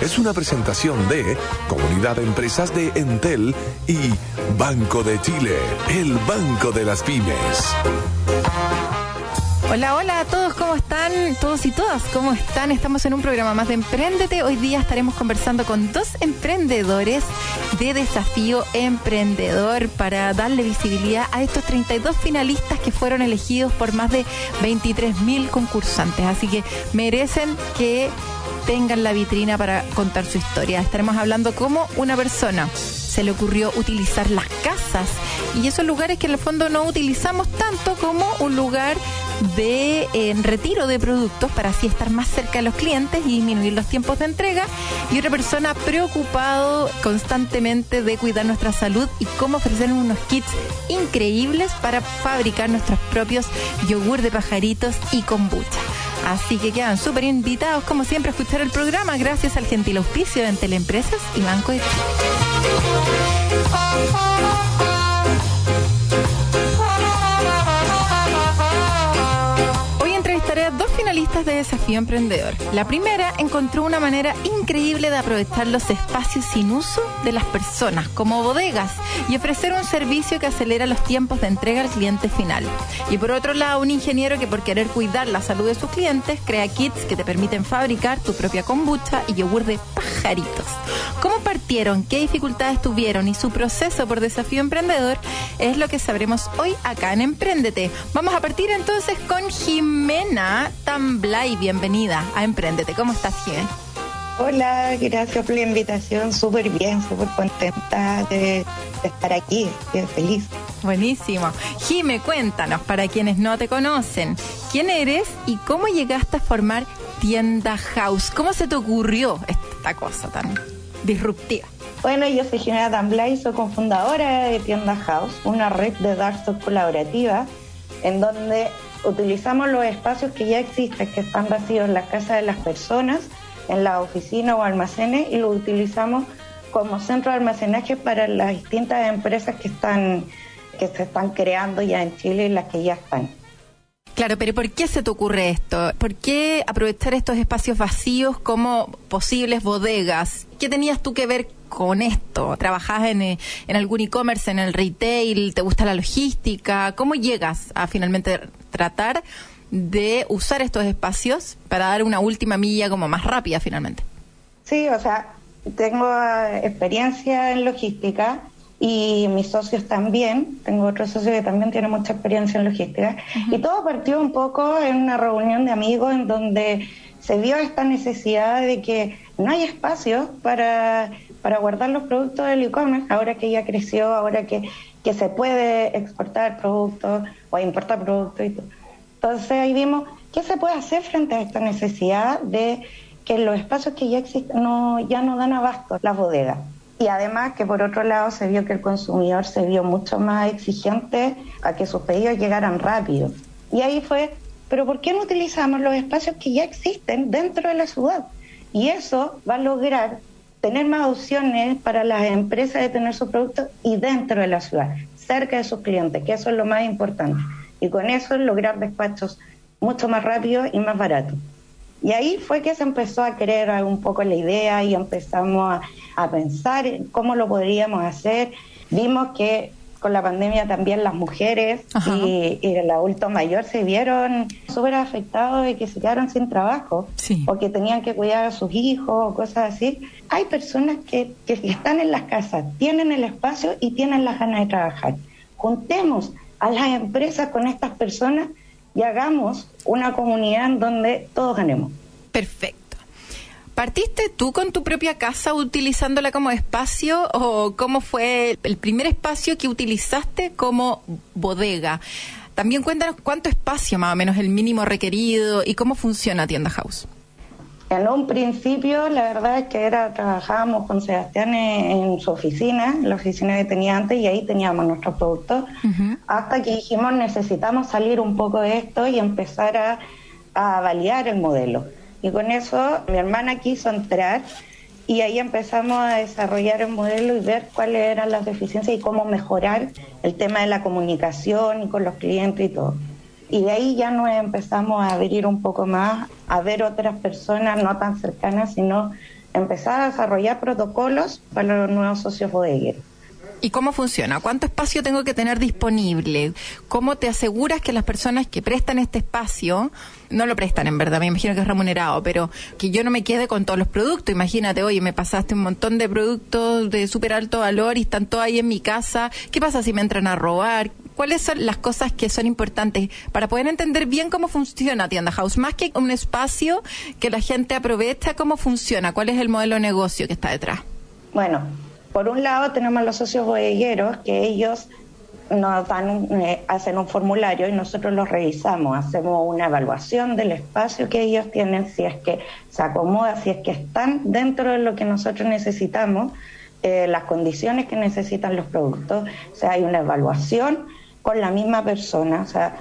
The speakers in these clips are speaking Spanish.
Es una presentación de Comunidad de Empresas de Entel y Banco de Chile, el Banco de las Pymes. Hola, hola a todos, ¿cómo están? Todos y todas, ¿cómo están? Estamos en un programa más de Emprendete. Hoy día estaremos conversando con dos emprendedores de Desafío Emprendedor para darle visibilidad a estos 32 finalistas que fueron elegidos por más de 23 mil concursantes. Así que merecen que tengan la vitrina para contar su historia. Estaremos hablando cómo una persona se le ocurrió utilizar las casas y esos lugares que en el fondo no utilizamos tanto como un lugar de retiro de productos para así estar más cerca de los clientes y disminuir los tiempos de entrega y otra persona preocupado constantemente de cuidar nuestra salud y cómo ofrecer unos kits increíbles para fabricar nuestros propios yogur de pajaritos y kombucha. Así que quedan súper invitados, como siempre, a escuchar el programa gracias al gentil auspicio de Teleempresas y Banco de Desafío Emprendedor. La primera encontró una manera increíble de aprovechar los espacios sin uso de las personas, como bodegas, y ofrecer un servicio que acelera los tiempos de entrega al cliente final. Y por otro lado, un ingeniero que por querer cuidar la salud de sus clientes, crea kits que te permiten fabricar tu propia kombucha y yogur de pajaritos. ¿Cómo partieron? ¿Qué dificultades tuvieron? Y su proceso por Desafío Emprendedor es lo que sabremos hoy acá en Emprendete. Vamos a partir entonces con Jimena Tamblay, bienvenida a Emprendete. ¿Cómo estás, Jimé? Hola, gracias por la invitación. Súper bien, súper contenta de, estar aquí. Estoy feliz. Buenísimo. Jime, cuéntanos, para quienes no te conocen, ¿quién eres y cómo llegaste a formar Tienda House? ¿Cómo se te ocurrió esta cosa tan disruptiva? Bueno, yo soy Jimena Tamblay, soy cofundadora de Tienda House, una red de dark colaborativa en donde utilizamos los espacios que ya existen, que están vacíos en la casa de las personas, en la oficina o almacenes, y los utilizamos como centro de almacenaje para las distintas empresas que están que se están creando ya en Chile y las que ya están. Claro, pero ¿por qué se te ocurre esto? ¿Por qué aprovechar estos espacios vacíos como posibles bodegas? ¿Qué tenías tú que ver con esto? ¿Trabajas en, eh, en algún e-commerce, en el retail? ¿Te gusta la logística? ¿Cómo llegas a finalmente tratar de usar estos espacios para dar una última milla como más rápida finalmente? Sí, o sea, tengo eh, experiencia en logística y mis socios también. Tengo otro socio que también tiene mucha experiencia en logística. Y todo partió un poco en una reunión de amigos en donde se vio esta necesidad de que no hay espacio para, para guardar los productos del e-commerce, ahora que ya creció, ahora que, que se puede exportar productos o importar productos y todo. Entonces ahí vimos qué se puede hacer frente a esta necesidad de que los espacios que ya existen no, ya no dan abasto las bodegas. Y además que por otro lado se vio que el consumidor se vio mucho más exigente a que sus pedidos llegaran rápido. Y ahí fue, pero ¿por qué no utilizamos los espacios que ya existen dentro de la ciudad? Y eso va a lograr tener más opciones para las empresas de tener sus productos y dentro de la ciudad, cerca de sus clientes, que eso es lo más importante. Y con eso lograr despachos mucho más rápidos y más baratos. Y ahí fue que se empezó a creer un poco la idea y empezamos a, pensar en cómo lo podríamos hacer. Vimos que con la pandemia también las mujeres y, el adulto mayor se vieron súper afectados y que se quedaron sin trabajo o que tenían que cuidar a sus hijos o cosas así. Hay personas que, que están en las casas, tienen el espacio y tienen las ganas de trabajar. Juntemos a las empresas con estas personas y hagamos una comunidad en donde todos ganemos. Perfecto. ¿Partiste tú con tu propia casa utilizándola como espacio o cómo fue el primer espacio que utilizaste como bodega? También cuéntanos cuánto espacio más o menos el mínimo requerido y cómo funciona Tienda House. En un principio, la verdad es que era trabajábamos con Sebastián en, su oficina, la oficina que tenía antes, y ahí teníamos nuestros productos. hasta que dijimos necesitamos salir un poco de esto y empezar a, a validar el modelo. Y con eso mi hermana quiso entrar y ahí empezamos a desarrollar el modelo y ver cuáles eran las deficiencias y cómo mejorar el tema de la comunicación y con los clientes y todo. Y de ahí ya nos empezamos a abrir un poco más, a ver otras personas no tan cercanas, sino empezar a desarrollar protocolos para los nuevos socios bodegueros. ¿Y cómo funciona? ¿Cuánto espacio tengo que tener disponible? ¿Cómo te aseguras que las personas que prestan este espacio, no lo prestan en verdad, me imagino que es remunerado, pero que yo no me quede con todos los productos? Imagínate, oye, me pasaste un montón de productos de súper alto valor y están todos ahí en mi casa. ¿Qué pasa si me entran a robar? ¿Cuáles son las cosas que son importantes para poder entender bien cómo funciona Tienda House? Más que un espacio que la gente aprovecha, ¿cómo funciona? ¿Cuál es el modelo de negocio que está detrás? Bueno, por un lado tenemos los socios bodegueros que ellos nos dan, eh, hacen un formulario y nosotros los revisamos, hacemos una evaluación del espacio que ellos tienen, si es que se acomoda, si es que están dentro de lo que nosotros necesitamos, eh, las condiciones que necesitan los productos, o sea, hay una evaluación con la misma persona, o sea,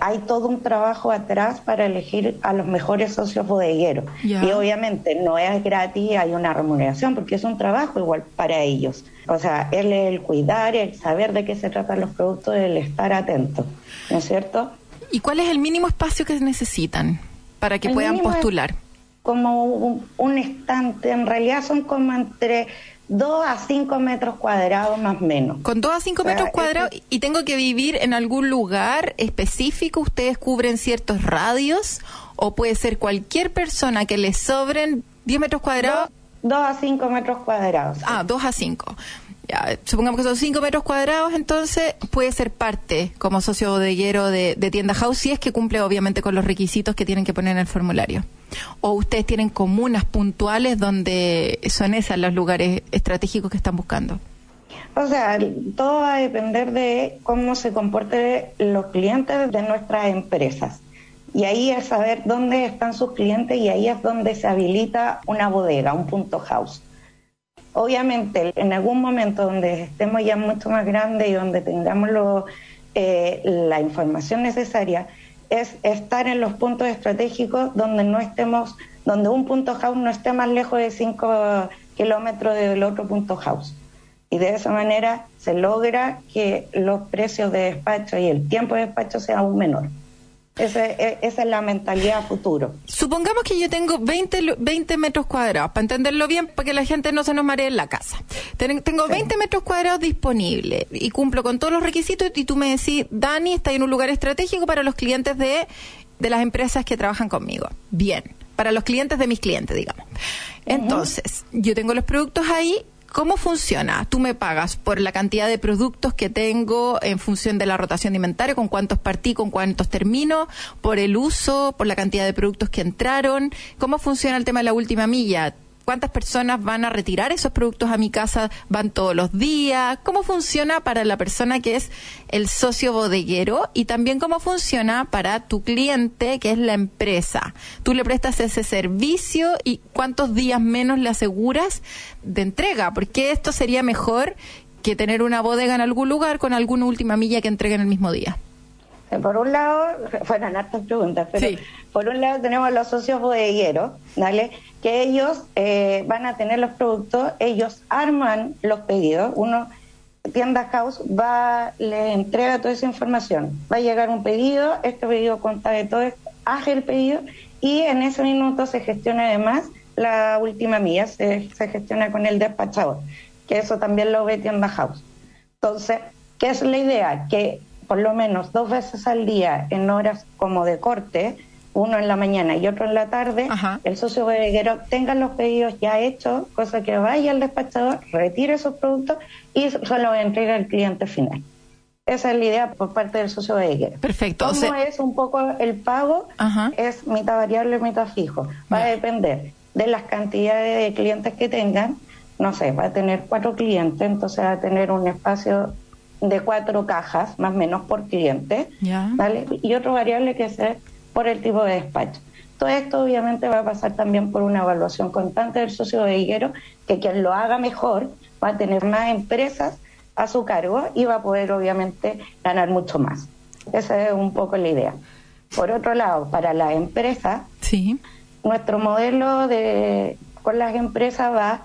hay todo un trabajo atrás para elegir a los mejores socios bodegueros. Y obviamente no es gratis, hay una remuneración, porque es un trabajo igual para ellos. O sea, el, el cuidar, el saber de qué se tratan los productos, el estar atento, ¿no es cierto? ¿Y cuál es el mínimo espacio que necesitan para que puedan postular? Como un, un estante, en realidad son como entre 2 a 5 metros cuadrados más o menos. Con 2 a 5 metros cuadrados y tengo que vivir en algún lugar específico, ustedes cubren ciertos radios o puede ser cualquier persona que le sobren 10 metros cuadrados. 2 a 5 metros cuadrados. Ah, 2 a 5 supongamos que son 5 metros cuadrados, entonces puede ser parte como socio bodeguero de, de, tienda house si es que cumple obviamente con los requisitos que tienen que poner en el formulario. O ustedes tienen comunas puntuales donde son esos los lugares estratégicos que están buscando. O sea, todo va a depender de cómo se comporten los clientes de nuestras empresas. Y ahí es saber dónde están sus clientes y ahí es donde se habilita una bodega, un punto house. Obviamente, en algún momento donde estemos ya mucho más grandes y donde tengamos eh, la información necesaria, es estar en los puntos estratégicos donde no estemos, donde un punto house no esté más lejos de 5 kilómetros del otro punto house. Y de esa manera se logra que los precios de despacho y el tiempo de despacho sea aún menor. E, esa es la mentalidad futuro. Supongamos que yo tengo 20, 20 metros cuadrados, para entenderlo bien, para que la gente no se nos maree en la casa. Tengo 20 metros cuadrados disponibles y cumplo con todos los requisitos y tú me decís, Dani, está en un lugar estratégico para los clientes de, de las empresas que trabajan conmigo. Bien, para los clientes de mis clientes, digamos. Entonces, yo tengo los productos ahí, ¿Cómo funciona? Tú me pagas por la cantidad de productos que tengo en función de la rotación de inventario, con cuántos partí, con cuántos termino, por el uso, por la cantidad de productos que entraron. ¿Cómo funciona el tema de la última milla? ¿Cuántas personas van a retirar esos productos a mi casa? ¿Van todos los días? ¿Cómo funciona para la persona que es el socio bodeguero? Y también cómo funciona para tu cliente, que es la empresa. Tú le prestas ese servicio y cuántos días menos le aseguras de entrega, porque esto sería mejor que tener una bodega en algún lugar con alguna última milla que entregue en el mismo día. Por un lado, fueron hartas preguntas, pero por un lado tenemos los socios bodegueros, ¿vale? que ellos eh, van a tener los productos, ellos arman los pedidos, uno, tienda house, va, le entrega toda esa información, va a llegar un pedido, este pedido consta de todo, hace el pedido y en ese minuto se gestiona además la última milla, se, se gestiona con el despachador, que eso también lo ve tienda house. Entonces, ¿qué es la idea? Que por lo menos dos veces al día en horas como de corte, uno en la mañana y otro en la tarde, el socio bodeguero tenga los pedidos ya hechos, cosa que vaya al despachador, retire esos productos y solo entrega al cliente final. Esa es la idea por parte del socio bodeguero. Perfecto. ¿Cómo es un poco el pago? Es mitad variable, mitad fijo. Va a depender de las cantidades de clientes que tengan. No sé, va a tener cuatro clientes, entonces va a tener un espacio de cuatro cajas, más o menos por cliente, ¿vale? Y otro variable que es por el tipo de despacho. Todo esto obviamente va a pasar también por una evaluación constante del socio de higuero, que quien lo haga mejor va a tener más empresas a su cargo y va a poder obviamente ganar mucho más. Esa es un poco la idea. Por otro lado, para la empresa, Sí. nuestro modelo de con las empresas va,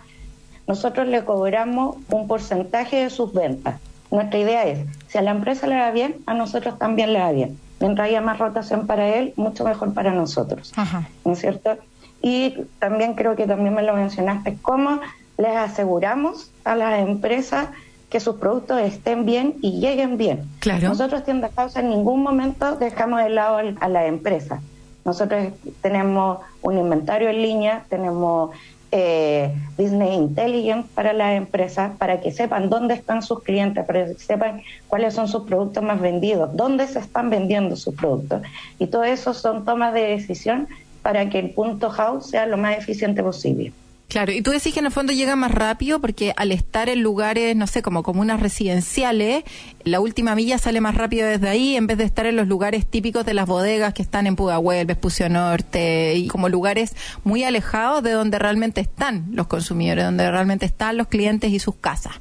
nosotros le cobramos un porcentaje de sus ventas. Nuestra idea es, si a la empresa le va bien, a nosotros también le va bien. Mientras haya más rotación para él, mucho mejor para nosotros. Ajá. ¿no es cierto? Y también creo que también me lo mencionaste, cómo les aseguramos a las empresas que sus productos estén bien y lleguen bien. Claro. Nosotros Tienda House en ningún momento dejamos de lado a la empresa. Nosotros tenemos un inventario en línea, tenemos eh, Disney Intelligent para las empresas, para que sepan dónde están sus clientes, para que sepan cuáles son sus productos más vendidos, dónde se están vendiendo sus productos. Y todo eso son tomas de decisión para que el punto house sea lo más eficiente posible. Claro, y tú decís que en el fondo llega más rápido porque al estar en lugares, no sé, como comunas residenciales, la última milla sale más rápido desde ahí en vez de estar en los lugares típicos de las bodegas que están en Pudahuel, Vespucio Norte, y como lugares muy alejados de donde realmente están los consumidores, donde realmente están los clientes y sus casas.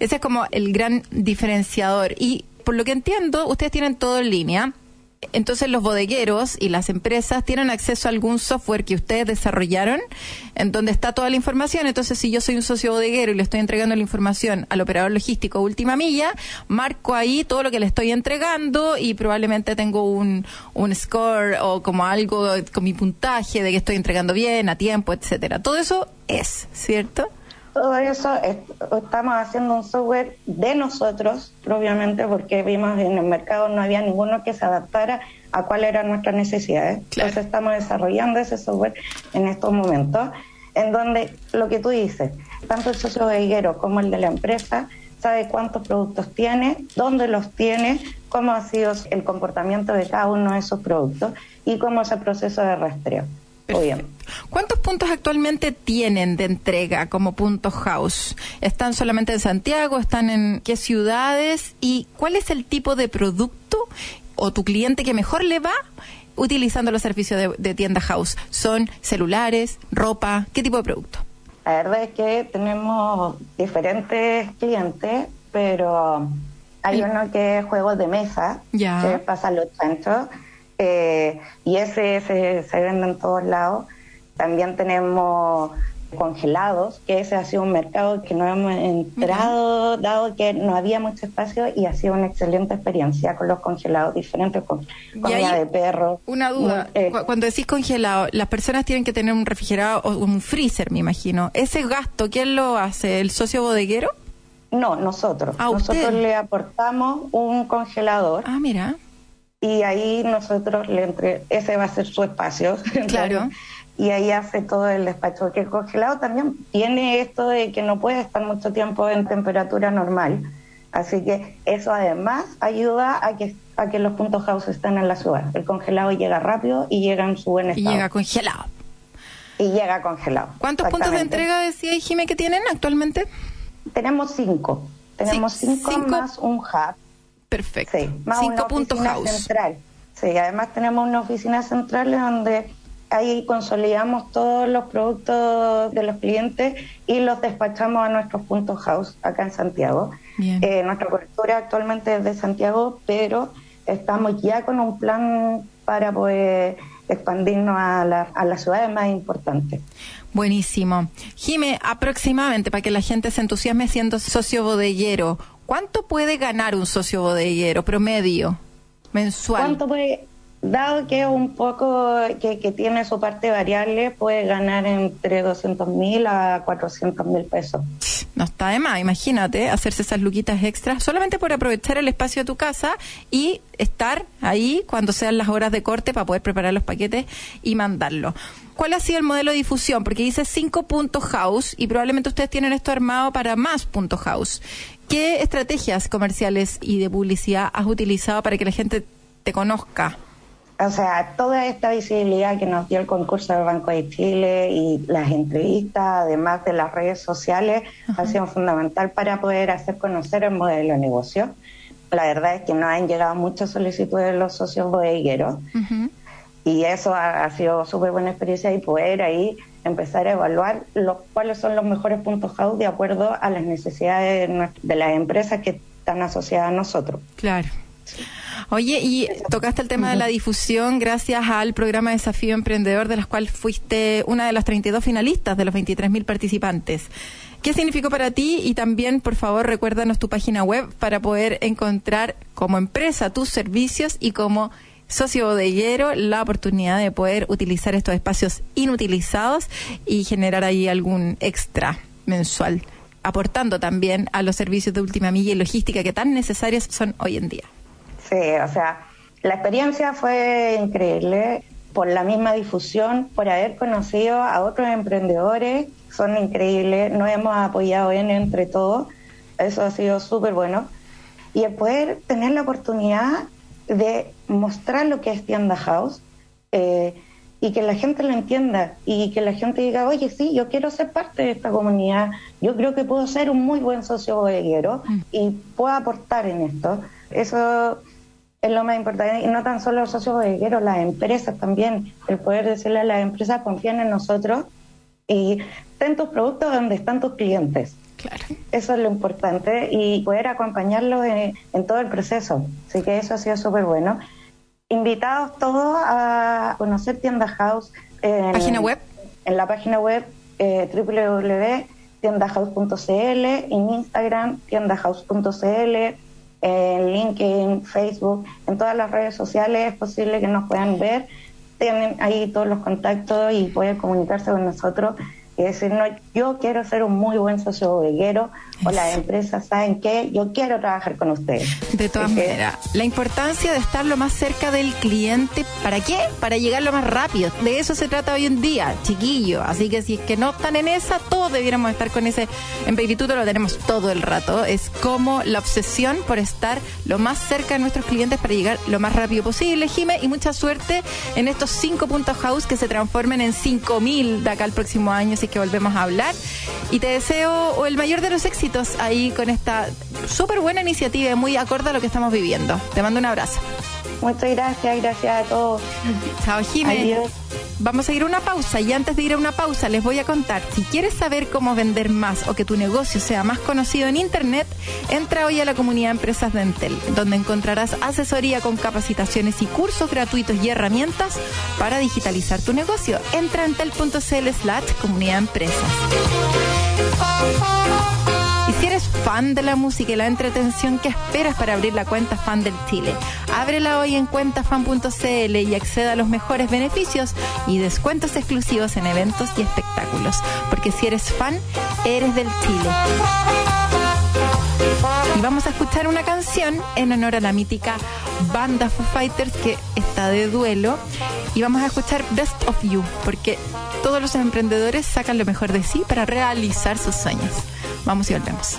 Ese es como el gran diferenciador. Y por lo que entiendo, ustedes tienen todo en línea. Entonces los bodegueros y las empresas tienen acceso a algún software que ustedes desarrollaron en donde está toda la información. Entonces si yo soy un socio bodeguero y le estoy entregando la información al operador logístico última milla, marco ahí todo lo que le estoy entregando y probablemente tengo un, un score o como algo con mi puntaje de que estoy entregando bien, a tiempo, etcétera. Todo eso es, ¿cierto? Todo eso es- estamos haciendo un software de nosotros, obviamente, porque vimos en el mercado no había ninguno que se adaptara a cuáles eran nuestras necesidades. Claro. Entonces estamos desarrollando ese software en estos momentos, en donde lo que tú dices, tanto el socio bodeguero como el de la empresa sabe cuántos productos tiene, dónde los tiene, cómo ha sido el comportamiento de cada uno de esos productos y cómo es el proceso de rastreo. Obviamente. ¿Cuántos puntos actualmente tienen de entrega como punto house? ¿Están solamente en Santiago? ¿Están en qué ciudades? ¿Y cuál es el tipo de producto o tu cliente que mejor le va utilizando los servicios de, de tienda house? ¿Son celulares, ropa? ¿Qué tipo de producto? La verdad es que tenemos diferentes clientes, pero hay Sí. uno que es juegos de mesa, Ya. que pasa los chanchos, eh, y ese se, se vende en todos lados. También tenemos congelados, que ese ha sido un mercado que no hemos entrado, dado que no había mucho espacio, y ha sido una excelente experiencia con los congelados diferentes, con comida de perro. Una duda. Eh, Cu- Cuando decís congelado, las personas tienen que tener un refrigerador o un freezer, me imagino. ¿Ese gasto quién lo hace? ¿El socio bodeguero? no, nosotros. Ah, usted. nosotros le aportamos un congelador. Ah, mira. Y ahí nosotros le entre ese va a ser su espacio Claro. y ahí hace todo el despacho porque el congelado también tiene esto de que no puede estar mucho tiempo en temperatura normal así que eso además ayuda a que a que los puntos house estén en la ciudad el congelado llega rápido y llega en su buen Y estado llega congelado. y llega congelado ¿Cuántos puntos de entrega decía Jime que tienen actualmente? tenemos cinco tenemos cinco, cinco. más un hub Perfecto. Sí, más Cinco una puntos house. central. Sí, además tenemos una oficina central donde ahí consolidamos todos los productos de los clientes y los despachamos a nuestros puntos house acá en Santiago. Bien. Eh, nuestra cobertura actualmente es de Santiago, pero estamos ya con un plan para poder expandirnos a, la- a las ciudades más importantes. Buenísimo. Jime, aproximadamente, para que la gente se entusiasme siendo socio bodeguero, ¿cuánto puede ganar un socio bodeguero promedio mensual? ¿Cuánto puede, dado que un poco, que, que tiene su parte variable, puede ganar entre 200 mil a 400 mil pesos? No está de más, imagínate, hacerse esas luquitas extras solamente por aprovechar el espacio de tu casa y estar ahí cuando sean las horas de corte para poder preparar los paquetes y mandarlo. ¿Cuál ha sido el modelo de difusión? Porque dice 5 puntos house y probablemente ustedes tienen esto armado para más puntos house. ¿Qué estrategias comerciales y de publicidad has utilizado para que la gente te conozca? O sea, toda esta visibilidad que nos dio el concurso del Banco de Chile y las entrevistas, además de las redes sociales, ha sido fundamental para poder hacer conocer el modelo de negocio. La verdad es que nos han llegado muchas solicitudes de los socios bodegueros y eso ha, ha sido súper buena experiencia y poder ahí empezar a evaluar los, cuáles son los mejores puntos house de acuerdo a las necesidades de, las empresas que están asociadas a nosotros. Claro. Oye, y tocaste el tema de la difusión gracias al programa Desafío Emprendedor, de las cual fuiste una de las 32 finalistas de los 23.000 participantes. ¿Qué significó para ti? Y también, por favor, recuérdanos tu página web para poder encontrar como empresa tus servicios y como socio bodeguero la oportunidad de poder utilizar estos espacios inutilizados y generar ahí algún extra mensual, aportando también a los servicios de última milla y logística que tan necesarios son hoy en día. Sí, o sea, la experiencia fue increíble por la misma difusión, por haber conocido a otros emprendedores, son increíbles, nos hemos apoyado en entre todos, eso ha sido súper bueno, y el poder tener la oportunidad de mostrar lo que es Tienda House eh, y que la gente lo entienda y que la gente diga, oye, sí, yo quiero ser parte de esta comunidad, yo creo que puedo ser un muy buen socio bodeguero mm. y puedo aportar en esto. Eso es lo más importante. Y no tan solo los socios bodegueros, las empresas también. El poder decirle a las empresas, confíen en nosotros y ten tus productos donde están tus clientes. Claro. Eso es lo importante y poder acompañarlos en, todo el proceso. Así que eso ha sido súper bueno. Invitados todos a conocer Tienda House. En, ¿Página web? En la página web eh, www.tiendahouse.cl, en Instagram tiendahouse.cl, en LinkedIn, Facebook, en todas las redes sociales es posible que nos puedan ver. Tienen ahí todos los contactos y pueden comunicarse con nosotros y decir, no, yo quiero ser un muy buen socio bodeguero o las empresas saben que yo quiero trabajar con ustedes. De todas maneras, la importancia de estar lo más cerca del cliente, ¿para qué? Para llegar lo más rápido. De eso se trata hoy en día, chiquillo. Así que si es que no están en esa, todos debiéramos estar con ese. En Babytuto lo tenemos todo el rato. Es como la obsesión por estar lo más cerca de nuestros clientes para llegar lo más rápido posible, Jime, y mucha suerte en estos cinco puntos house que se transformen en cinco mil de acá al próximo año, así que volvemos a hablar. Y te deseo el mayor de los éxitos ahí con esta súper buena iniciativa y muy acorde a lo que estamos viviendo. Te mando un abrazo. Muchas gracias, gracias a todos. Chao, Jiménez. Vamos a ir a una pausa y antes de ir a una pausa les voy a contar, si quieres saber cómo vender más o que tu negocio sea más conocido en Internet, entra hoy a la comunidad Empresas de Entel, donde encontrarás asesoría con capacitaciones y cursos gratuitos y herramientas para digitalizar tu negocio. Entra en entel.cl slash comunidad empresas. Y si eres fan de la música y la entretención, ¿qué esperas para abrir la cuenta fan del Chile? Ábrela hoy en cuentafan.cl y acceda a los mejores beneficios y descuentos exclusivos en eventos y espectáculos. Porque si eres fan, eres del Chile. Y vamos a escuchar una canción en honor a la mítica banda Foo Fighters que está de duelo. Y vamos a escuchar Best of You, porque todos los emprendedores sacan lo mejor de sí para realizar sus sueños. Vamos y volvemos.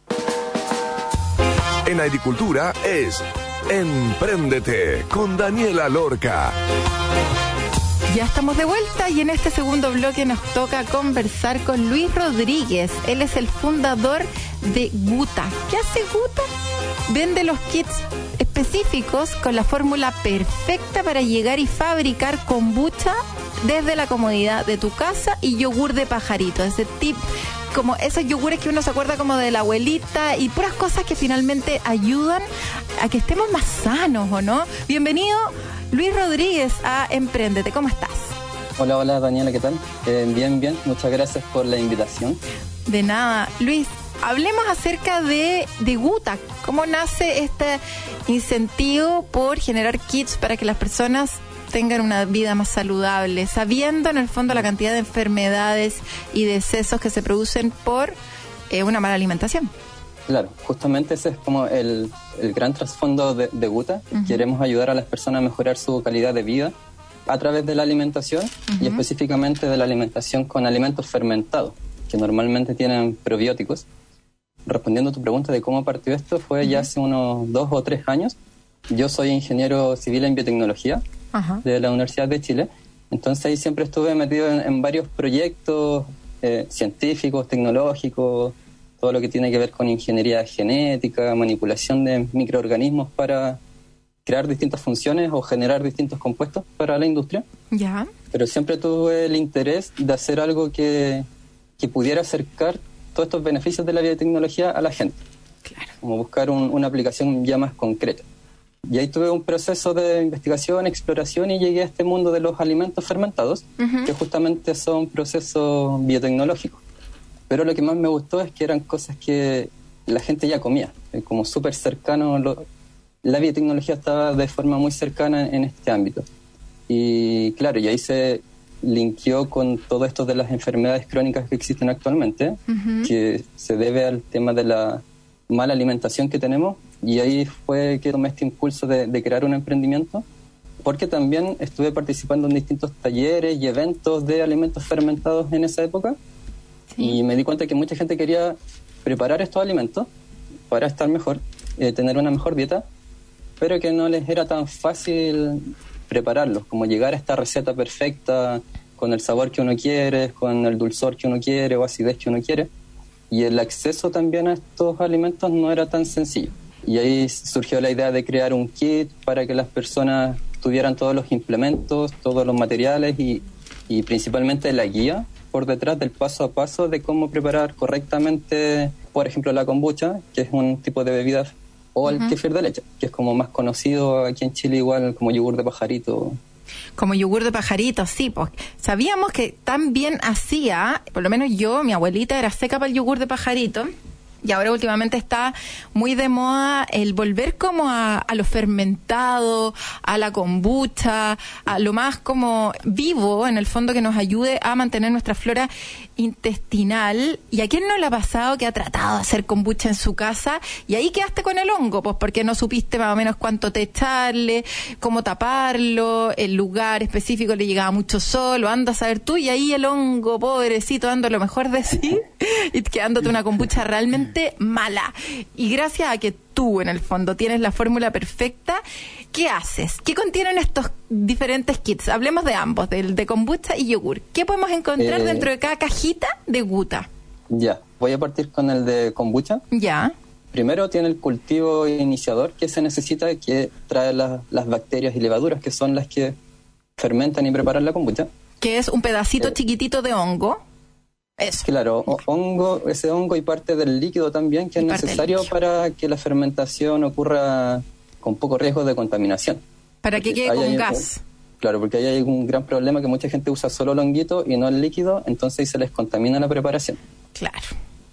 en agricultura es Empréndete con Daniela Lorca. Ya estamos de vuelta y en este segundo bloque nos toca conversar con Luis Rodríguez. Él es el fundador de Guta. ¿Qué hace Guta? Vende los kits específicos con la fórmula perfecta para llegar y fabricar kombucha desde la comodidad de tu casa y yogur de pajarito. Ese tip como esos yogures que uno se acuerda como de la abuelita y puras cosas que finalmente ayudan a que estemos más sanos, ¿o no? Bienvenido Luis Rodríguez a Emprendete, ¿cómo estás? Hola, hola Daniela, ¿qué tal? Eh, bien, bien, muchas gracias por la invitación. De nada, Luis, hablemos acerca de, de Guta, cómo nace este incentivo por generar kits para que las personas tengan una vida más saludable, sabiendo en el fondo la cantidad de enfermedades y decesos que se producen por eh, una mala alimentación. Claro, justamente ese es como el, gran trasfondo de, Guta. Queremos ayudar a las personas a mejorar su calidad de vida a través de la alimentación y específicamente de la alimentación con alimentos fermentados, que normalmente tienen probióticos. Respondiendo a tu pregunta de cómo partió esto, fue ya hace unos dos o tres años. Yo soy ingeniero civil en biotecnología de la Universidad de Chile. Entonces ahí siempre estuve metido en, varios proyectos eh, científicos, tecnológicos, todo lo que tiene que ver con ingeniería genética, manipulación de microorganismos para crear distintas funciones o generar distintos compuestos para la industria. Ya. Pero siempre tuve el interés de hacer algo que, que pudiera acercar todos estos beneficios de la biotecnología a la gente. Claro. Como buscar una aplicación ya más concreta. Y ahí tuve un proceso de investigación, exploración y llegué a este mundo de los alimentos fermentados, que justamente son procesos biotecnológicos. Pero lo que más me gustó es que eran cosas que la gente ya comía, eh, como súper cercano. la biotecnología estaba de forma muy cercana en este ámbito. Y claro, y ahí se linkeó con todo esto de las enfermedades crónicas que existen actualmente, que se debe al tema de la mala alimentación que tenemos y ahí fue que tomé este impulso de, crear un emprendimiento porque también estuve participando en distintos talleres y eventos de alimentos fermentados en esa época y me di cuenta que mucha gente quería preparar estos alimentos para estar mejor, eh, tener una mejor dieta, pero que no les era tan fácil prepararlos, como llegar a esta receta perfecta con el sabor que uno quiere, con el dulzor que uno quiere o acidez que uno quiere. Y el acceso también a estos alimentos no era tan sencillo. Y ahí surgió la idea de crear un kit para que las personas tuvieran todos los implementos, todos los materiales y, y principalmente la guía por detrás del paso a paso de cómo preparar correctamente, por ejemplo, la kombucha, que es un tipo de bebida, o el kefir de leche, que es como más conocido aquí en Chile igual como yogur de pajarito como yogur de pajarito, sí, pues sabíamos que también hacía, por lo menos yo, mi abuelita era seca para el yogur de pajarito. Y ahora últimamente está muy de moda el volver como a, lo fermentado, a la kombucha, a lo más como vivo, en el fondo, que nos ayude a mantener nuestra flora intestinal. ¿Y a quién no le ha pasado que ha tratado de hacer kombucha en su casa y ahí quedaste con el hongo? Pues porque no supiste más o menos cuánto te echarle, cómo taparlo, el lugar específico le llegaba mucho sol, o andas a saber tú, y ahí el hongo, pobrecito, dando lo mejor de sí y quedándote una kombucha realmente mala. Y gracias a que tú, en el fondo, tienes la fórmula perfecta, ¿qué haces? ¿Qué contienen estos diferentes kits? Hablemos de ambos, del de kombucha y yogur. ¿Qué podemos encontrar eh, dentro de cada cajita de guta? Ya, Voy a partir con el de kombucha. Ya. Primero tiene el cultivo iniciador que se necesita, que trae la- las bacterias y levaduras, que son las que fermentan y preparan la kombucha. Que es un pedacito Eh. chiquitito de hongo. Eso. Claro, hongo, ese hongo y parte del líquido también que Y es necesario para que la fermentación ocurra con poco riesgo de contaminación. Para que quede con gas. Claro, porque ahí hay un gran problema que mucha gente usa solo el honguito y no el líquido, entonces se les contamina la preparación. Claro.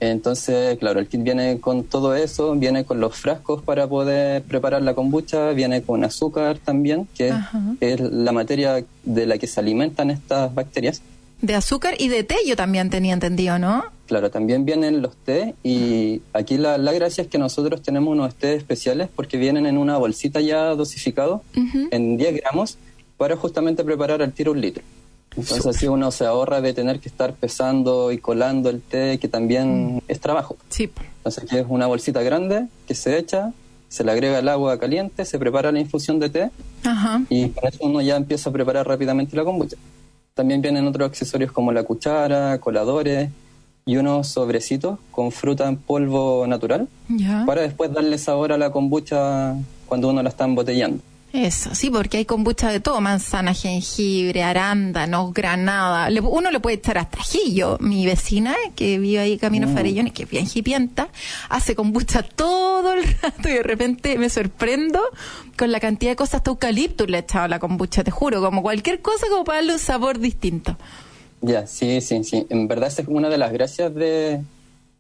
Entonces, claro, el kit viene con todo eso, viene con los frascos para poder preparar la kombucha, viene con azúcar también, que Ajá. es la materia de la que se alimentan estas bacterias. De azúcar y de té yo también tenía entendido, ¿no? Claro, también vienen los té y aquí la, la gracia es que nosotros tenemos unos té especiales porque vienen en una bolsita ya dosificado en 10 gramos para justamente preparar al tiro un litro. Entonces así uno se ahorra de tener que estar pesando y colando el té, que también es trabajo. Sí. Entonces aquí es una bolsita grande que se echa, se le agrega el agua caliente, se prepara la infusión de té Ajá. y con eso uno ya empieza a preparar rápidamente la kombucha. También vienen otros accesorios como la cuchara, coladores y unos sobrecitos con fruta en polvo natural para después darle sabor a la kombucha cuando uno la está embotellando. Eso, sí, porque hay kombucha de todo, manzana, jengibre, arándanos, granada. Le- uno le puede echar hasta ajillo. Mi vecina, que vive ahí Camino Farellones, que es bien hipienta, hace kombucha todo el rato y de repente me sorprendo con la cantidad de cosas, hasta eucalipto le he echado a la kombucha, te juro, como cualquier cosa como para darle un sabor distinto. Ya, sí, sí, sí. En verdad esa es una de las gracias de,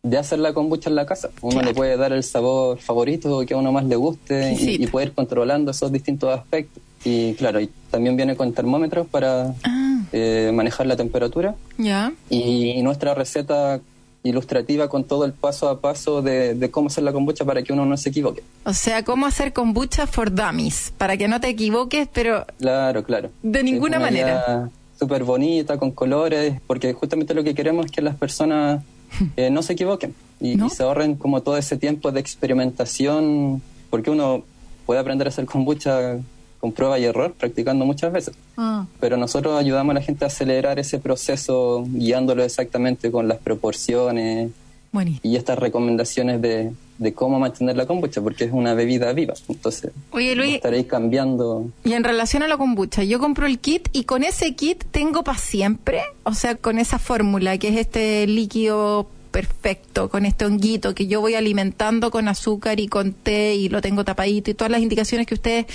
de hacer la kombucha en la casa. Uno Claro. le puede dar el sabor favorito que a uno más le guste y, y poder ir controlando esos distintos aspectos. Y claro, y también viene con termómetros para Ah, eh, manejar la temperatura. ya. Y nuestra receta ilustrativa con todo el paso a paso de, de cómo hacer la kombucha para que uno no se equivoque. O sea, cómo hacer kombucha for dummies, para que no te equivoques, pero Claro, claro. De ninguna manera. Súper bonita, con colores, porque justamente lo que queremos es que las personas eh, no se equivoquen y, ¿No? y se ahorren como todo ese tiempo de experimentación, porque uno puede aprender a hacer kombucha con prueba y error, practicando muchas veces. Ah. Pero nosotros ayudamos a la gente a acelerar ese proceso, guiándolo exactamente con las proporciones buenísimo. y estas recomendaciones de, de cómo mantener la kombucha, porque es una bebida viva. Entonces, Oye, Luis, estaréis cambiando. Y en relación a la kombucha, yo compro el kit y con ese kit tengo para siempre, o sea, con esa fórmula que es este líquido perfecto, con este honguito que yo voy alimentando con azúcar y con té y lo tengo tapadito y todas las indicaciones que ustedes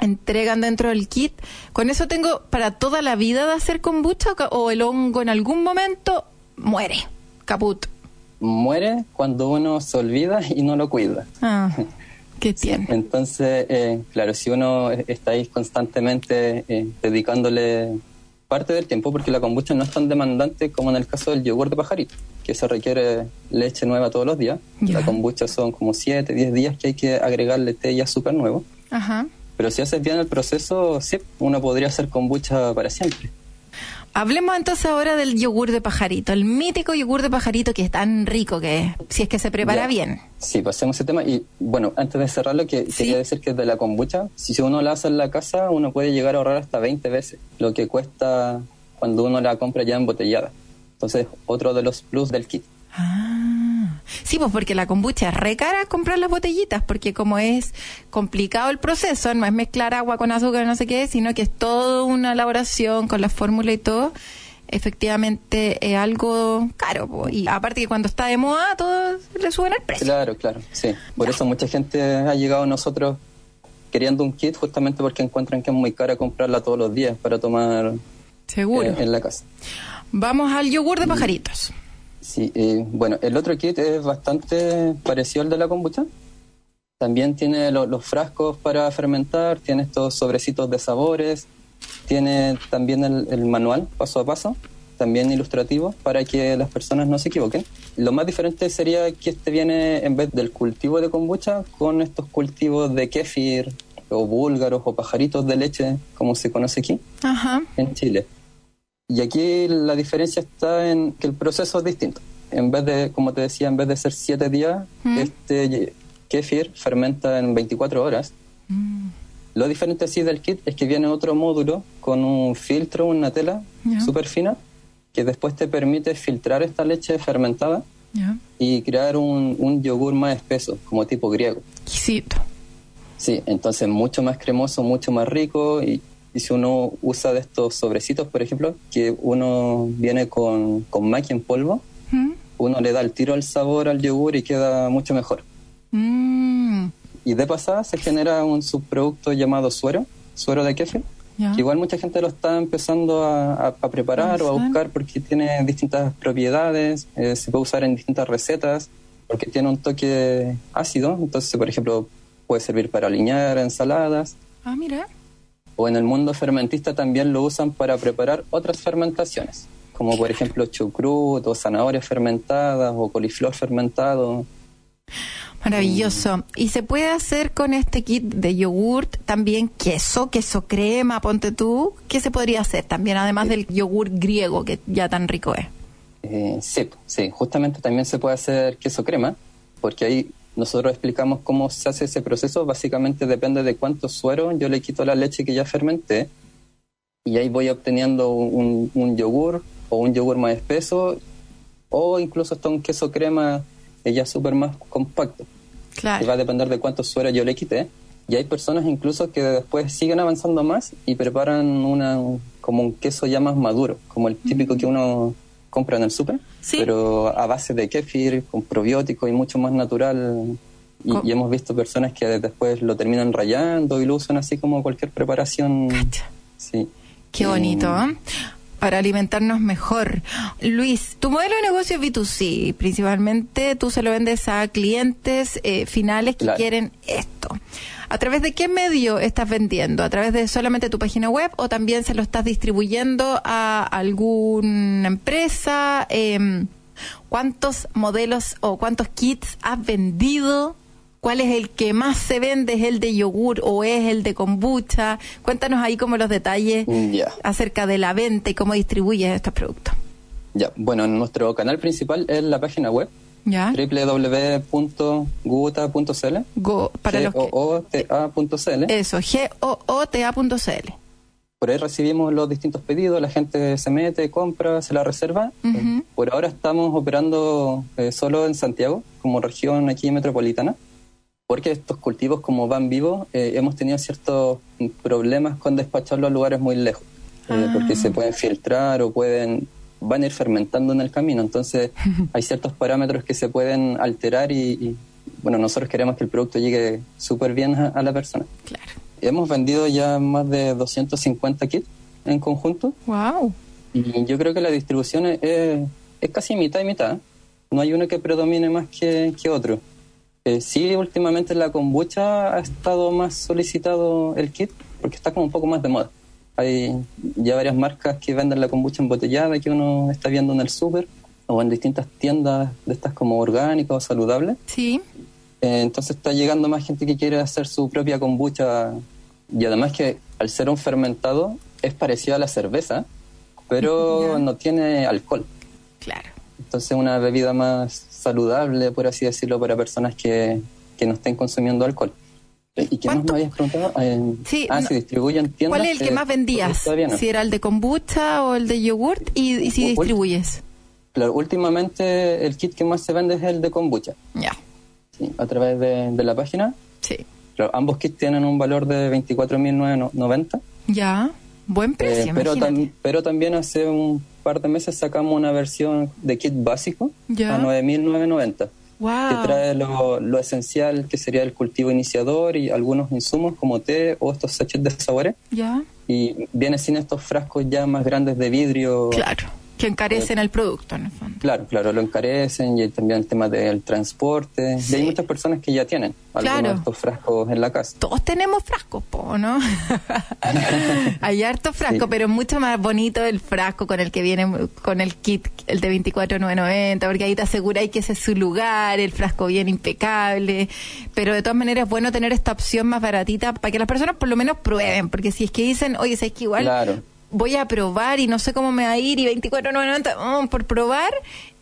entregan dentro del kit, con eso tengo para toda la vida de hacer kombucha o el hongo en algún momento muere, caput. Muere cuando uno se olvida y no lo cuida. Ah, ¿qué tiene? Entonces, eh, claro, si uno está ahí constantemente eh, dedicándole parte del tiempo, porque la kombucha no es tan demandante como en el caso del yogur de pajarito, que se requiere leche nueva todos los días. Ya. La kombucha son como 7, 10 días que hay que agregarle té y azúcar nuevo. Ajá. Pero si haces bien el proceso, sí, uno podría hacer kombucha para siempre. Hablemos entonces ahora del yogur de pajarito, el mítico yogur de pajarito que es tan rico que es, si es que se prepara Ya. bien. Sí, pasemos ese tema. Y bueno, antes de cerrarlo, que Sí. quería decir que de la kombucha, si uno la hace en la casa, uno puede llegar a ahorrar hasta 20 veces lo que cuesta cuando uno la compra ya embotellada. Entonces, otro de los plus del kit. Ah. Sí, pues porque la kombucha es re cara comprar las botellitas, porque como es complicado el proceso, no es mezclar agua con azúcar, no sé qué, sino que es toda una elaboración con la fórmula y todo, efectivamente es algo caro. po. Y aparte que cuando está de moda, todo le suben el precio. Claro, claro, sí. Por eso mucha gente ha llegado a nosotros queriendo un kit justamente porque encuentran que es muy cara comprarla todos los días para tomar Seguro. eh, en la casa. Vamos al yogur de pajaritos. Sí, eh, bueno, el otro kit es bastante parecido al de la kombucha. También tiene lo- los frascos para fermentar, tiene estos sobrecitos de sabores, tiene también el, el manual paso a paso, también ilustrativo, para que las personas no se equivoquen. Lo más diferente sería que este viene en vez del cultivo de kombucha con estos cultivos de kéfir o búlgaros o pajaritos de leche, como se conoce aquí Ajá. en Chile. Y aquí la diferencia está en que el proceso es distinto. En vez de, como te decía, en vez de ser siete días, Mm. este kefir fermenta en 24 horas. Mm. Lo diferente así del kit es que viene otro módulo con un filtro, una tela Ya. súper fina, que después te permite filtrar esta leche fermentada y crear un, un yogur más espeso, como tipo griego. Exquisito. Sí, entonces mucho más cremoso, mucho más rico y, y si uno usa de estos sobrecitos, por ejemplo, que uno viene con, con maqui en polvo, ¿Mm? uno le da el tiro al sabor al yogur y queda mucho mejor. Mm, Y de pasada se genera un subproducto llamado suero, suero de kefir, que igual mucha gente lo está empezando a, a- a preparar o a buscar porque tiene distintas propiedades, eh, se puede usar en distintas recetas, porque tiene un toque ácido, entonces, por ejemplo, puede servir para aliñar ensaladas, Ah, mira. O en el mundo fermentista también lo usan para preparar otras fermentaciones, como por ejemplo chucrut o zanahorias fermentadas o coliflor fermentado. Maravilloso. Y se puede hacer con este kit de yogurt también queso, queso crema, ponte tú. ¿Qué se podría hacer también, además del yogur griego que ya tan rico es? Eh, sí, sí, justamente también se puede hacer queso crema, porque ahí nosotros explicamos cómo se hace ese proceso. Básicamente depende de cuánto suero yo le quito la leche que ya fermenté y ahí voy obteniendo un, un yogur o un yogur más espeso o incluso hasta un queso crema ya súper más compacto. que va a Claro. depender de cuánto suero yo le quité. Y hay personas incluso que después siguen avanzando más y preparan una como un queso ya más maduro, como el típico que uno compra en el súper, Sí. pero a base de kéfir, con probiótico y mucho más natural. Y, hemos visto personas que después lo terminan rayando y lo usan así como cualquier preparación. Cacha. Sí. Qué bonito, ¿eh? Para alimentarnos mejor. Luis, tu modelo de negocio es B2C. Principalmente tú se lo vendes a clientes eh, finales que Claro. quieren esto. ¿A través de qué medio estás vendiendo? ¿A través de solamente tu página web o también se lo estás distribuyendo a alguna empresa? Em, ¿Cuántos modelos o cuántos kits has vendido? ¿Cuál es el que más se vende? ¿Es el de yogur o es el de kombucha? Cuéntanos ahí como los detalles acerca de la venta y cómo distribuyes estos productos. Ya, bueno, nuestro canal principal es la página web ¿Ya? www.guta.cl Go, para los que, G-O-O-T-A.cl. eso, G-O-O-T-A.cl. Por ahí recibimos los distintos pedidos, la gente se mete, compra, se la reserva. Por ahora estamos operando eh, solo en Santiago, como región aquí metropolitana, porque estos cultivos como van vivos, eh, hemos tenido ciertos problemas con despacharlos a lugares muy lejos, eh, Ah. porque se pueden filtrar o pueden van a ir fermentando en el camino. Entonces hay ciertos parámetros que se pueden alterar y, y, bueno, nosotros queremos que el producto llegue súper bien a- a la persona. Claro. Hemos vendido ya más de 250 kits en conjunto Wow. y yo creo que la distribución es, es- es casi mitad y mitad. No hay uno que predomine más que, que otro. Eh, sí, últimamente la kombucha ha estado más solicitado el kit porque está como un poco más de moda. Hay ya varias marcas que venden la kombucha embotellada que uno está viendo en el súper o en distintas tiendas de estas como orgánicas o saludables. Sí. Eh, entonces está llegando más gente que quiere hacer su propia kombucha y además que al ser un fermentado es parecido a la cerveza, pero no tiene alcohol. Claro. Entonces una bebida más saludable, por así decirlo, para personas que, que no estén consumiendo alcohol. Eh, ¿Y qué más ¿Cuánto? me habías preguntado? Eh, Sí, ah, no. se distribuyen tiendas. ¿Cuál es el que más vendías? No. Si era el de kombucha o el de yogurt y, y si distribuyes. Claro, últimamente el kit que más se vende es el de kombucha, Ya. sí, a través de, de la página. Sí. Claro, ambos kits tienen un valor de 24.990. Ya. Buen Eh, precio, pero, tam- pero también hace un par de meses sacamos una versión de kit básico Ya. a 9.990 Wow. que trae lo, lo esencial que sería el cultivo iniciador y algunos insumos como té o estos sachets de sabores Ya. y viene sin estos frascos ya más grandes de vidrio Claro. Que encarecen el producto, en el fondo. Claro, claro, lo encarecen y hay también el tema del transporte. Sí. Y hay muchas personas que ya tienen algunos Claro. de estos frascos en la casa. Todos tenemos frascos, po, ¿no? Hay harto frasco, Sí. pero es mucho más bonito el frasco con el que viene con el kit, el de 24,990, porque ahí te aseguráis que ese es su lugar, el frasco bien impecable. Pero de todas maneras es bueno tener esta opción más baratita para que las personas por lo menos prueben, porque si es que dicen, oye, ¿sabes que igual Claro. Voy a probar y no sé cómo me va a ir y 24,990 mm, por probar?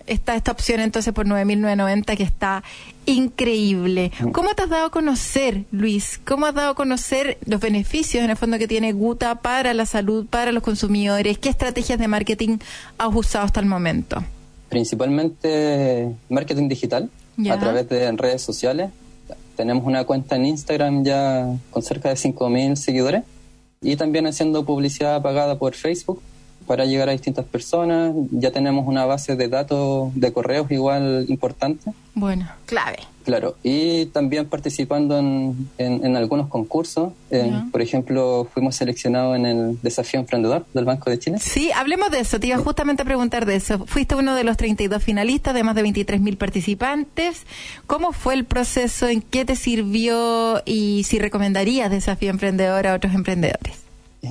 Está esta opción entonces por 9.990 que está increíble. ¿Cómo te has dado a conocer, Luis? ¿Cómo has dado a conocer los beneficios en el fondo que tiene Guta para la salud, para los consumidores? ¿Qué estrategias de marketing has usado hasta el momento? Principalmente marketing digital Ya. a través de redes sociales. Tenemos una cuenta en Instagram ya con cerca de 5.000 seguidores y también haciendo publicidad pagada por Facebook para llegar a distintas personas. Ya tenemos una base de datos de correos igual importante. Bueno, clave. Claro, y también participando en, en- en algunos concursos. Ya. Por ejemplo, fuimos seleccionados en el Desafío Emprendedor del Banco de Chile. Sí, hablemos de eso. Te iba justamente a preguntar de eso. Fuiste uno de los 32 finalistas de más de 23.000 participantes. ¿Cómo fue el proceso? ¿En qué te sirvió? Y si recomendarías Desafío Emprendedor a otros emprendedores.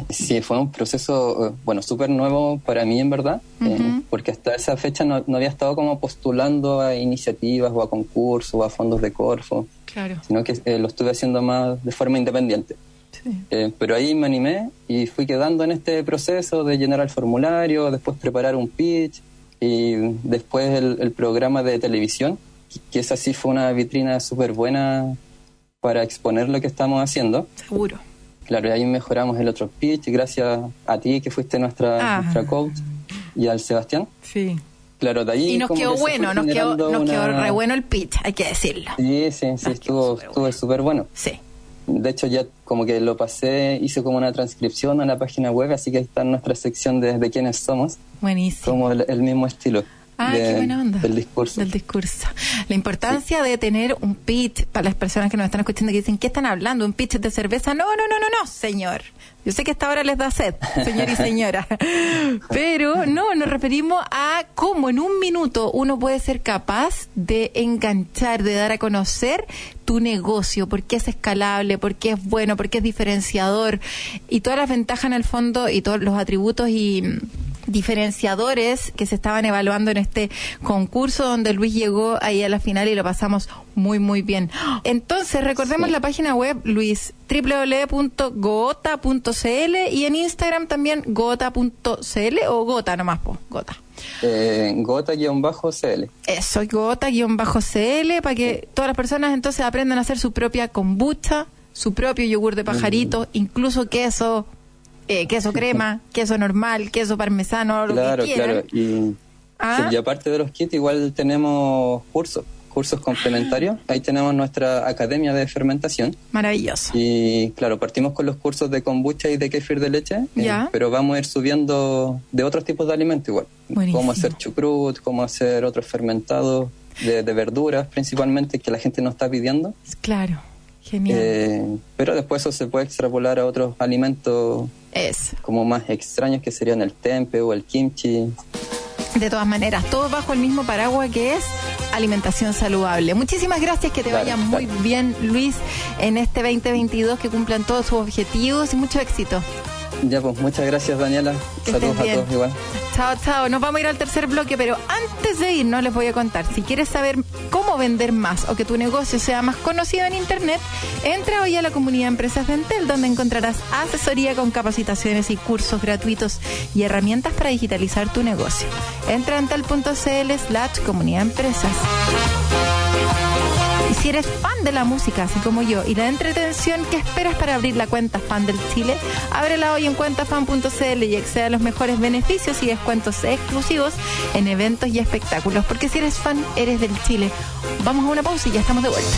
Sí, fue un proceso, eh, bueno, súper nuevo para mí en verdad, eh, porque hasta esa fecha no, no había estado como postulando a iniciativas o a concursos o a fondos de Corfo, Claro. sino que eh, lo estuve haciendo más de forma independiente. Sí. Eh, pero ahí me animé y fui quedando en este proceso de llenar el formulario, después preparar un pitch y después el, el programa de televisión, que esa sí fue una vitrina súper buena para exponer lo que estamos haciendo. Seguro. Claro, y ahí mejoramos el otro pitch gracias a ti que fuiste nuestra, Ah. nuestra coach y al Sebastián. Sí. Claro, de ahí Y nos quedó que bueno, nos quedó, nos quedó re bueno el pitch, hay que decirlo. Sí, sí, sí, Nos estuvo súper estuvo bueno. Sí. De hecho, ya como que lo pasé, hice como una transcripción a la página web, así que ahí está nuestra sección de, de quiénes somos, Buenísimo. como el, el mismo estilo Ah, de- qué buena onda. del discurso. Del discurso. La importancia de tener un pitch para las personas que nos están escuchando que dicen, ¿qué están hablando? ¿Un pitch de cerveza? No, no, no, no, no, señor. Yo sé que esta hora les da sed, señor y señora. Pero no, nos referimos a cómo en un minuto uno puede ser capaz de enganchar, de dar a conocer tu negocio, por qué es escalable, por qué es bueno, por qué es diferenciador y todas las ventajas en el fondo y todos los atributos y mm, diferenciadores que se estaban evaluando en este concurso donde Luis llegó ahí a la final y lo pasamos muy muy bien. Entonces, recordemos Sí. la página web, Luis, www.gota.cl y en Instagram también gota.cl o gota nomás, po, gota. Eh, Gota-CL. Eso, gota-cl para que todas las personas entonces aprendan a hacer su propia kombucha, su propio yogur de pajarito, incluso queso, eh, queso crema, queso normal, queso parmesano, lo Claro, que quieran. claro. Y, Ah. y aparte de los kits, igual tenemos cursos, cursos complementarios. Ahí tenemos nuestra academia de fermentación. Maravilloso. Y claro, partimos con los cursos de kombucha y de kefir de leche, eh, Ya. pero vamos a ir subiendo de otros tipos de alimentos igual. Buenísimo. Cómo hacer chucrut, cómo hacer otros fermentados de, de verduras principalmente que la gente nos está pidiendo. Claro, genial. Eh, pero después eso se puede extrapolar a otros alimentos Eso. como más extraños que serían el tempe o el kimchi. De todas maneras, todo bajo el mismo paraguas que es alimentación saludable. Muchísimas gracias, que te Claro, vaya muy claro. bien, Luis, en este 2022, que cumplan todos sus objetivos y mucho éxito. Ya pues, muchas gracias Daniela. Que Saludos a todos igual. Chao, chao. Nos vamos a ir al tercer bloque, pero antes de irnos les voy a contar. Si quieres saber cómo vender más o que tu negocio sea más conocido en Internet, entra hoy a la comunidad de Empresas de Entel, donde encontrarás asesoría con capacitaciones y cursos gratuitos y herramientas para digitalizar tu negocio. Entra a entel.cl slash comunidad empresas. Y si eres fan de la música, así como yo, y la entretención, ¿qué esperas para abrir la cuenta fan del Chile? Ábrela hoy en cuentafan.cl y accede a los mejores beneficios y descuentos exclusivos en eventos y espectáculos. Porque si eres fan, eres del Chile. Vamos a una pausa y ya estamos de vuelta.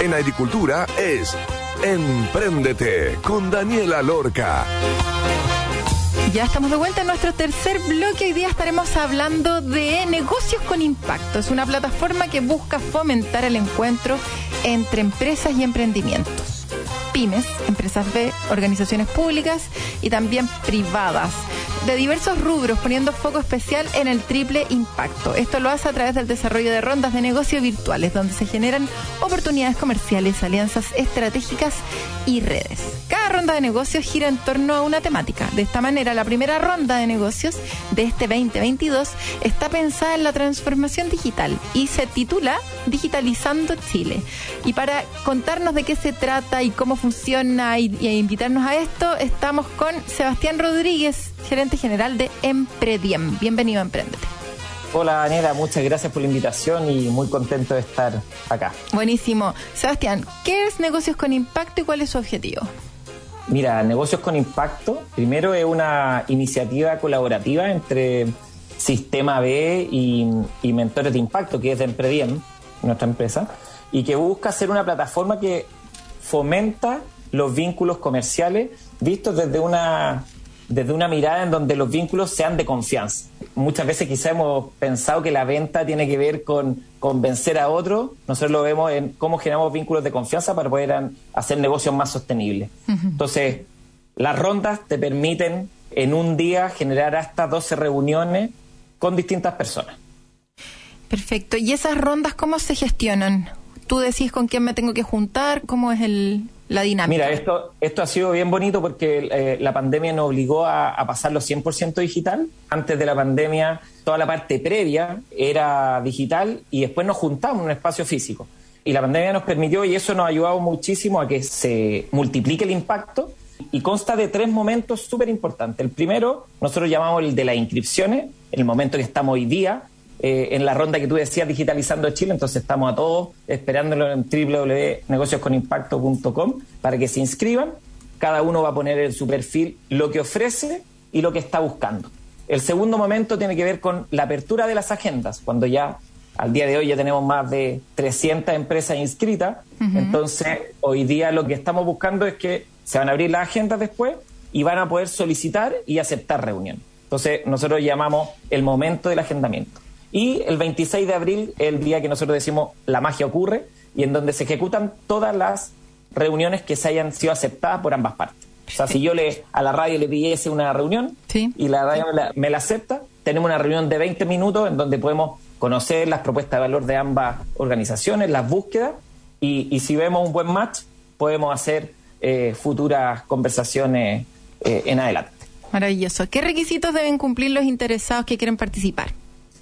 En agricultura es Empréndete con Daniela Lorca. Ya estamos de vuelta en nuestro tercer bloque. Hoy día estaremos hablando de negocios con impacto. Es una plataforma que busca fomentar el encuentro entre empresas y emprendimientos. Pymes, empresas B, organizaciones públicas y también privadas de diversos rubros, poniendo foco especial en el triple impacto. Esto lo hace a través del desarrollo de rondas de negocio virtuales, donde se generan oportunidades comerciales, alianzas estratégicas y redes. Cada ronda de negocios gira en torno a una temática. De esta manera, la primera ronda de negocios de este 2022 está pensada en la transformación digital y se titula Digitalizando Chile. Y para contarnos de qué se trata y cómo funciona y, y invitarnos a esto, estamos con Sebastián Rodríguez, gerente general de Emprediem. Bienvenido a Emprendete. Hola Daniela, muchas gracias por la invitación y muy contento de estar acá. Buenísimo. Sebastián, ¿qué es Negocios con Impacto y cuál es su objetivo? Mira, Negocios con Impacto, primero es una iniciativa colaborativa entre Sistema B y, y Mentores de Impacto, que es de Emprediem, nuestra empresa, y que busca ser una plataforma que fomenta los vínculos comerciales vistos desde una desde una mirada en donde los vínculos sean de confianza. Muchas veces quizá hemos pensado que la venta tiene que ver con convencer a otro, nosotros lo vemos en cómo generamos vínculos de confianza para poder hacer negocios más sostenibles. Uh -huh. Entonces, las rondas te permiten en un día generar hasta 12 reuniones con distintas personas. Perfecto. ¿Y esas rondas cómo se gestionan? ¿Tú decís con quién me tengo que juntar? ¿Cómo es el, Mira, esto, esto ha sido bien bonito porque eh, la pandemia nos obligó a, a pasarlo 100% digital. Antes de la pandemia, toda la parte previa era digital y después nos juntamos en un espacio físico. Y la pandemia nos permitió, y eso nos ha ayudado muchísimo a que se multiplique el impacto y consta de tres momentos súper importantes. El primero, nosotros llamamos el de las inscripciones, el momento que estamos hoy día, eh, en la ronda que tú decías digitalizando Chile, entonces estamos a todos esperándolo en www.negociosconimpacto.com para que se inscriban. Cada uno va a poner en su perfil lo que ofrece y lo que está buscando. El segundo momento tiene que ver con la apertura de las agendas, cuando ya al día de hoy ya tenemos más de 300 empresas inscritas, uh -huh. entonces hoy día lo que estamos buscando es que se van a abrir las agendas después y van a poder solicitar y aceptar reunión. Entonces nosotros llamamos el momento del agendamiento. Y el 26 de abril, el día que nosotros decimos la magia ocurre, y en donde se ejecutan todas las reuniones que se hayan sido aceptadas por ambas partes. O sea, si yo le, a la radio le pidiese una reunión sí. y la radio me la, me la, acepta, tenemos una reunión de 20 minutos en donde podemos conocer las propuestas de valor de ambas organizaciones, las búsquedas, y, y si vemos un buen match, podemos hacer eh, futuras conversaciones eh, en adelante. Maravilloso. ¿Qué requisitos deben cumplir los interesados que quieren participar?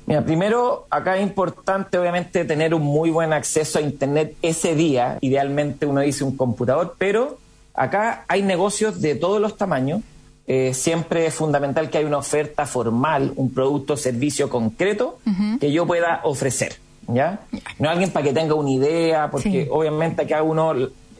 Mira, primero, acá es importante obviamente tener un muy buen acceso a Internet ese día. Idealmente uno dice un computador, pero acá hay negocios de todos los tamaños. Eh, siempre es fundamental que haya una oferta formal, un producto o servicio concreto uh -huh. que yo pueda ofrecer. ¿ya? No alguien para que tenga una idea, porque sí. obviamente acá uno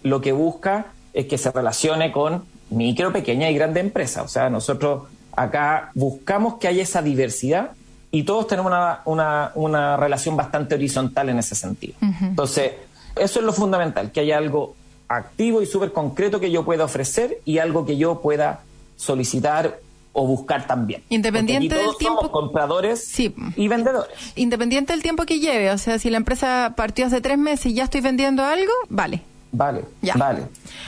lo que busca es que se relacione con micro, pequeña y grande empresas. O sea, nosotros acá buscamos que haya esa diversidad y todos tenemos una, una, una relación bastante horizontal en ese sentido. Uh -huh. Entonces, eso es lo fundamental, que haya algo activo y súper concreto que yo pueda ofrecer y algo que yo pueda solicitar o buscar también. Independiente todos del tiempo. Somos compradores sí. y vendedores. Independiente del tiempo que lleve, o sea, si la empresa partió hace tres meses y ya estoy vendiendo algo, vale. Vale, ya. vale.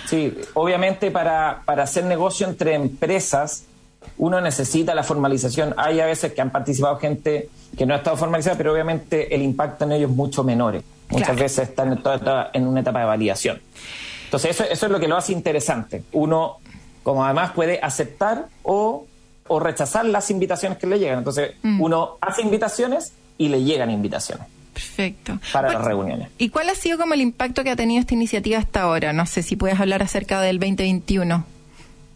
Sí, obviamente para, para hacer negocio entre empresas uno necesita la formalización. Hay a veces que han participado gente que no ha estado formalizada, pero obviamente el impacto en ellos es mucho menor. Muchas claro. veces están en, toda, en, una etapa de validación. Entonces, eso, eso, es lo que lo hace interesante. Uno, como además, puede aceptar o, o rechazar las invitaciones que le llegan. Entonces, mm. uno hace invitaciones y le llegan invitaciones. Perfecto. Para bueno, las reuniones. ¿Y cuál ha sido como el impacto que ha tenido esta iniciativa hasta ahora? No sé si puedes hablar acerca del 2021.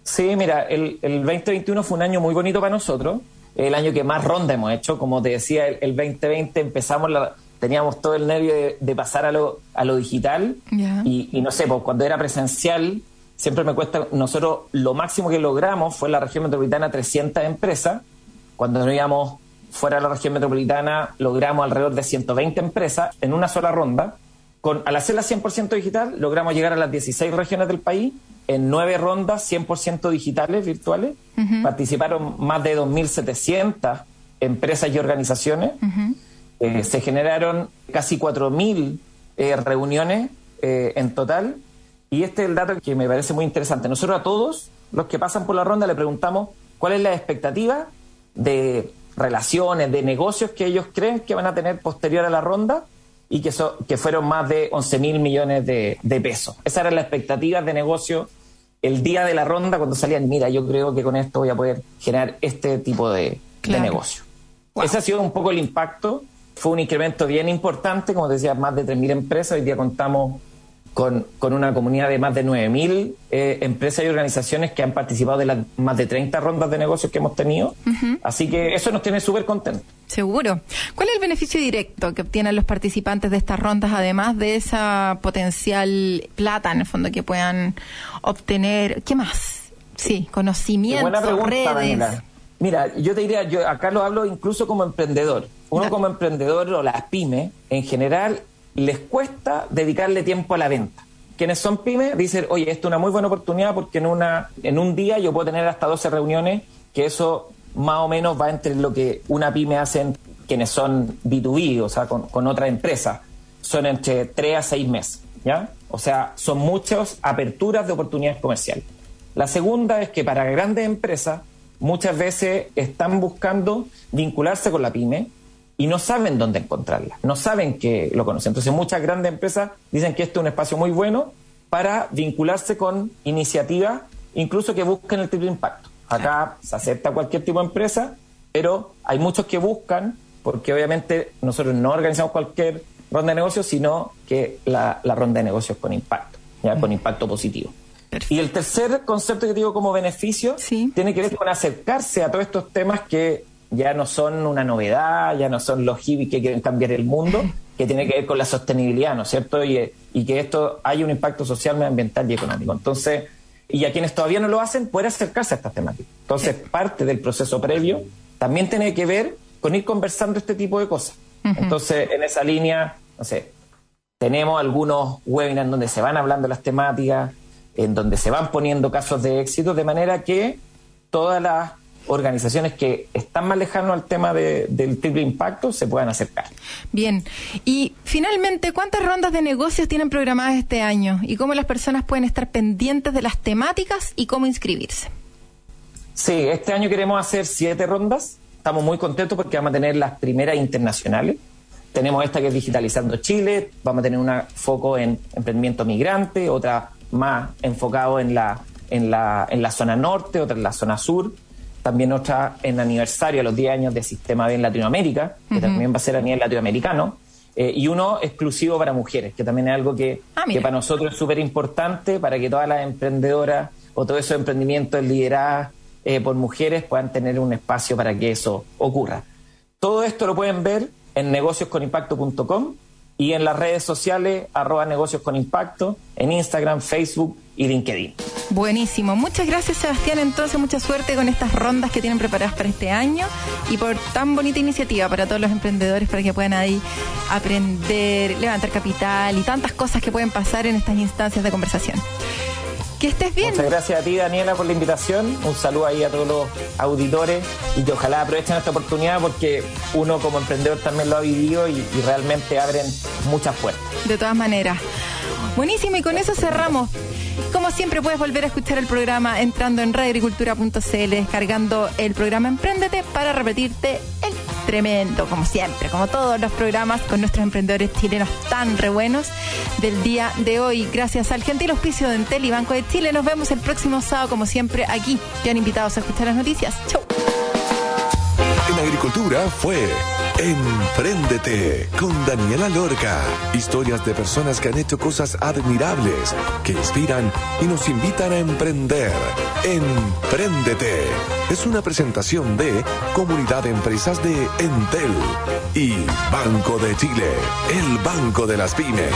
Sí, mira, el, el 2021 fue un año muy bonito para nosotros, el año que más ronda hemos hecho, como te decía, el, el 2020 empezamos, la, teníamos todo el nervio de, de pasar a lo, a lo digital. Yeah. y, y, no sé, pues cuando era presencial, siempre me cuesta, nosotros lo máximo que logramos fue en la región metropolitana 300 empresas, cuando no íbamos fuera de la región metropolitana logramos alrededor de 120 empresas en una sola ronda con, al hacerla 100% digital, logramos llegar a las 16 regiones del país en nueve rondas 100% digitales, virtuales. Participaron más de 2.700 empresas y organizaciones. Eh, se generaron casi 4.000 eh, reuniones eh, en total. Y este es el dato que me parece muy interesante. Nosotros a todos los que pasan por la ronda le preguntamos cuál es la expectativa de relaciones, de negocios que ellos creen que van a tener posterior a la ronda y que, que fueron más de 11 mil millones de, pesos. Esa era la expectativa de negocio el día de la ronda cuando salían, mira, yo creo que con esto voy a poder generar este tipo de, negocio. Ese ha sido un poco el impacto. Fue un incremento bien importante, como decía, más de 3.000 empresas. Hoy día contamos con, una comunidad de más de 9.000 eh, empresas y organizaciones que han participado de las más de 30 rondas de negocios que hemos tenido. Así que eso nos tiene súper contentos. Seguro. ¿Cuál es el beneficio directo que obtienen los participantes de estas rondas, además de esa potencial plata, en el fondo, que puedan obtener? ¿Qué más? Sí, conocimiento, buena pregunta, redes. Mira, yo te diría, yo acá lo hablo incluso como emprendedor. Uno como emprendedor o las pymes, en general, les cuesta dedicarle tiempo a la venta. Quienes son pymes dicen, oye, esto es una muy buena oportunidad porque en, una, en un día yo puedo tener hasta 12 reuniones, que eso más o menos va entre lo que una pyme hacen quienes son B2B, o sea, con, otra empresa. Son entre 3 a 6 meses, ¿ya? O sea, son muchas aperturas de oportunidades comerciales. La segunda es que para grandes empresas muchas veces están buscando vincularse con la pyme y no saben dónde encontrarla, no saben que lo conocen. Entonces muchas grandes empresas dicen que este es un espacio muy bueno para vincularse con iniciativas, incluso que busquen el triple impacto. Acá se acepta cualquier tipo de empresa, pero hay muchos que buscan, porque obviamente nosotros no organizamos cualquier ronda de negocios, sino que la, ronda de negocios con impacto, ¿ya? con impacto positivo. Y el tercer concepto que digo como beneficio tiene que ver con acercarse a todos estos temas que ya no son una novedad, ya no son los hippies que quieren cambiar el mundo, que tiene que ver con la sostenibilidad, ¿no es cierto? Y, que esto haya un impacto social, medioambiental y económico. Entonces, y a quienes todavía no lo hacen, pueden acercarse a estas temáticas. Entonces, parte del proceso previo también tiene que ver con ir conversando este tipo de cosas. Entonces, en esa línea, no sé, tenemos algunos webinars donde se van hablando las temáticas, en donde se van poniendo casos de éxito, de manera que todas las organizaciones que están más lejanos al tema del triple impacto se puedan acercar. Bien, y finalmente, ¿cuántas rondas de negocios tienen programadas este año? ¿Y cómo las personas pueden estar pendientes de las temáticas y cómo inscribirse? Sí, este año queremos hacer siete rondas. Estamos muy contentos porque vamos a tener las primeras internacionales. Tenemos esta que es Digitalizando Chile, vamos a tener un foco en emprendimiento migrante, otra más enfocado en la, en la, en la zona norte, otra en la zona sur también otra en aniversario a los 10 años de Sistema B en Latinoamérica, que también va a ser a nivel latinoamericano, eh, y uno exclusivo para mujeres, que también es algo que, ah, que para nosotros es súper importante para que todas las emprendedoras o todos esos emprendimientos liderados eh, por mujeres puedan tener un espacio para que eso ocurra. Todo esto lo pueden ver en negociosconimpacto.com y en las redes sociales arroba negocios con impacto, en Instagram, Facebook y LinkedIn. Buenísimo. Muchas gracias, Sebastián. Entonces, mucha suerte con estas rondas que tienen preparadas para este año y por tan bonita iniciativa para todos los emprendedores para que puedan ahí aprender, levantar capital y tantas cosas que pueden pasar en estas instancias de conversación. Que estés bien. Muchas gracias a ti, Daniela, por la invitación. Un saludo ahí a todos los auditores y que ojalá aprovechen esta oportunidad porque uno como emprendedor también lo ha vivido y, y realmente abren muchas puertas. De todas maneras. Buenísimo, y con eso cerramos. Como siempre puedes volver a escuchar el programa entrando en radioagricultura.cl, descargando el programa Emprendete para repetirte el tremendo, como siempre, como todos los programas con nuestros emprendedores chilenos tan re buenos del día de hoy. Gracias al gentil auspicio de Entel y Banco de Chile. Nos vemos el próximo sábado, como siempre, aquí. Ya han invitados a escuchar las noticias. Chau. En Agricultura fue Empréndete con Daniela Lorca. Historias de personas que han hecho cosas admirables, que inspiran y nos invitan a emprender. Empréndete. Es una presentación de Comunidad de Empresas de Entel y Banco de Chile, el Banco de las Pymes.